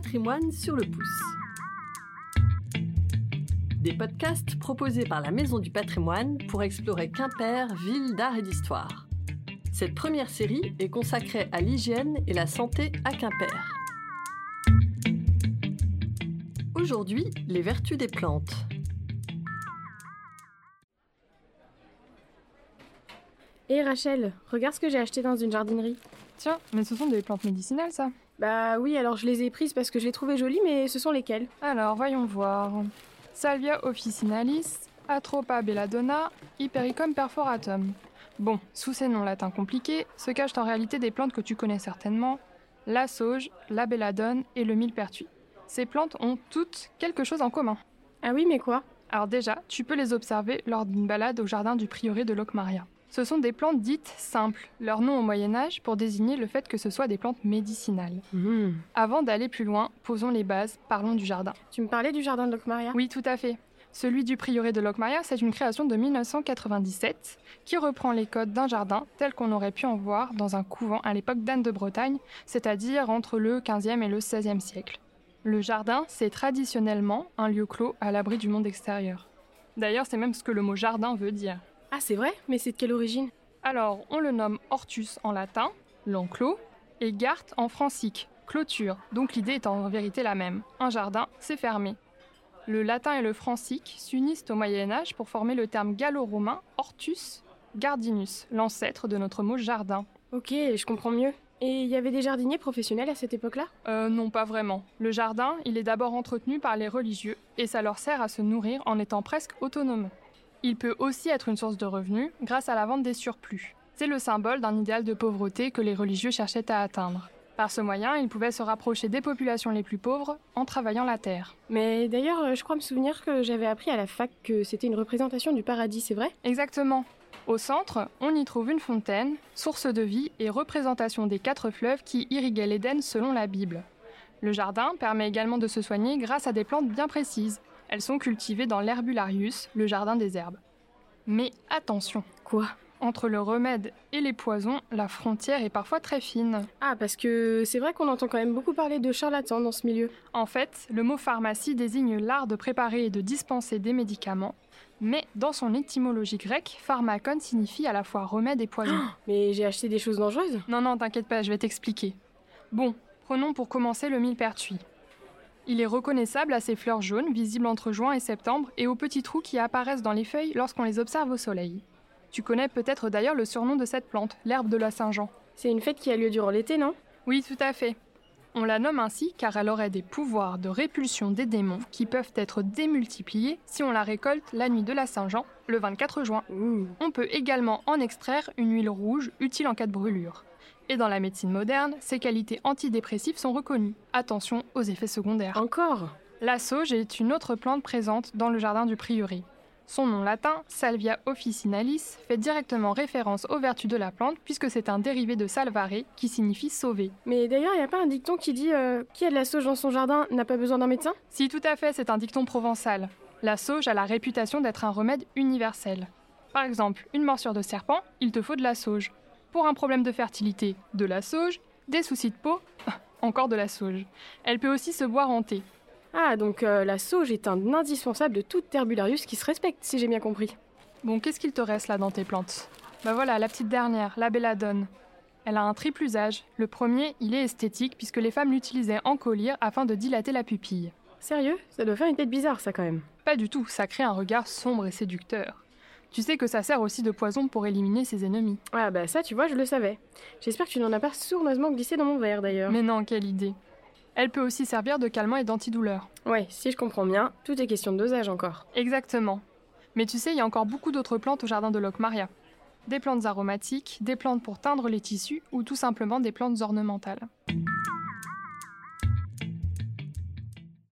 patrimoine sur le pouce. Des podcasts proposés par la Maison du patrimoine pour explorer Quimper, ville d'art et d'histoire. Cette première série est consacrée à l'hygiène et la santé à Quimper. Aujourd'hui, les vertus des plantes. Hé Rachel, regarde ce que j'ai acheté dans une jardinerie. Tiens, mais ce sont des plantes médicinales, ça Bah oui, alors je les ai prises parce que je les trouvais jolies, mais ce sont lesquelles? Alors, voyons voir. Salvia officinalis, Atropa belladonna, Hypericum perforatum. Bon, sous ces noms latins compliqués, se cachent en réalité des plantes que tu connais certainement, la sauge, la belladone et le millepertuis. Ces plantes ont toutes quelque chose en commun. Ah oui, mais quoi? Alors déjà, tu peux les observer lors d'une balade au jardin du prieuré de Locmaria. Ce sont des plantes dites simples, leur nom au Moyen Âge pour désigner le fait que ce soit des plantes médicinales. Mmh. Avant d'aller plus loin, posons les bases, parlons du jardin. Tu me parlais du jardin de Locmaria? Oui, tout à fait. Celui du prieuré de Locmaria, c'est une création de 1997 qui reprend les codes d'un jardin tel qu'on aurait pu en voir dans un couvent à l'époque d'Anne de Bretagne, c'est-à-dire entre le 15e et le 16e siècle. Le jardin, c'est traditionnellement un lieu clos à l'abri du monde extérieur. D'ailleurs, c'est même ce que le mot jardin veut dire. Ah c'est vrai? Mais c'est de quelle origine? Alors, on le nomme hortus en latin, l'enclos, et gart en francique, clôture, donc l'idée est en vérité la même. Un jardin, c'est fermé. Le latin et le francique s'unissent au Moyen Âge pour former le terme gallo-romain hortus gardinus, l'ancêtre de notre mot jardin. Ok, je comprends mieux. Et il y avait des jardiniers professionnels à cette époque-là? Euh, non, pas vraiment. Le jardin, il est d'abord entretenu par les religieux, et ça leur sert à se nourrir en étant presque autonome. Il peut aussi être une source de revenus grâce à la vente des surplus. C'est le symbole d'un idéal de pauvreté que les religieux cherchaient à atteindre. Par ce moyen, ils pouvaient se rapprocher des populations les plus pauvres en travaillant la terre. Mais d'ailleurs, je crois me souvenir que j'avais appris à la fac que c'était une représentation du paradis, c'est vrai? Exactement. Au centre, on y trouve une fontaine, source de vie et représentation des quatre fleuves qui irriguaient l'Éden selon la Bible. Le jardin permet également de se soigner grâce à des plantes bien précises. Elles sont cultivées dans l'herbularius, le jardin des herbes. Mais attention, Quoi? Entre le remède et les poisons, la frontière est parfois très fine. Ah, parce que c'est vrai qu'on entend quand même beaucoup parler de charlatans dans ce milieu. En fait, le mot pharmacie désigne l'art de préparer et de dispenser des médicaments, mais dans son étymologie grecque, pharmacon signifie à la fois remède et poison. Mais j'ai acheté des choses dangereuses? Non, non, t'inquiète pas, je vais t'expliquer. Bon, prenons pour commencer le millepertuis. Il est reconnaissable à ses fleurs jaunes, visibles entre juin et septembre, et aux petits trous qui apparaissent dans les feuilles lorsqu'on les observe au soleil. Tu connais peut-être d'ailleurs le surnom de cette plante, l'herbe de la Saint-Jean. C'est une fête qui a lieu durant l'été, non? Oui, tout à fait. On la nomme ainsi car elle aurait des pouvoirs de répulsion des démons qui peuvent être démultipliés si on la récolte la nuit de la Saint-Jean, le 24 juin. Ouh. On peut également en extraire une huile rouge utile en cas de brûlure. Et dans la médecine moderne, ses qualités antidépressives sont reconnues. Attention aux effets secondaires. Encore? La sauge est une autre plante présente dans le jardin du prieuré. Son nom latin, Salvia officinalis, fait directement référence aux vertus de la plante puisque c'est un dérivé de salvare qui signifie sauver. Mais d'ailleurs, il n'y a pas un dicton qui dit euh, Qui a de la sauge dans son jardin n'a pas besoin d'un médecin? Si tout à fait, c'est un dicton provençal. La sauge a la réputation d'être un remède universel. Par exemple, une morsure de serpent, il te faut de la sauge. Pour un problème de fertilité, de la sauge. Des soucis de peau, encore de la sauge. Elle peut aussi se boire en thé. Ah, donc euh, la sauge est un indispensable de toute Herbularius qui se respecte, si j'ai bien compris. Bon, qu'est-ce qu'il te reste là dans tes plantes? Bah voilà, la petite dernière, la belladone. Elle a un triple usage. Le premier, il est esthétique puisque les femmes l'utilisaient en collyre afin de dilater la pupille. Sérieux? Ça doit faire une tête bizarre, ça quand même. Pas du tout, ça crée un regard sombre et séducteur. Tu sais que ça sert aussi de poison pour éliminer ses ennemis. Ah bah ça, tu vois, je le savais. J'espère que tu n'en as pas sournoisement glissé dans mon verre d'ailleurs. Mais non, quelle idée. Elle peut aussi servir de calmant et d'antidouleur. Ouais, si je comprends bien, tout est question de dosage encore. Exactement. Mais tu sais, il y a encore beaucoup d'autres plantes au jardin de Locmaria. Des plantes aromatiques, des plantes pour teindre les tissus ou tout simplement des plantes ornementales.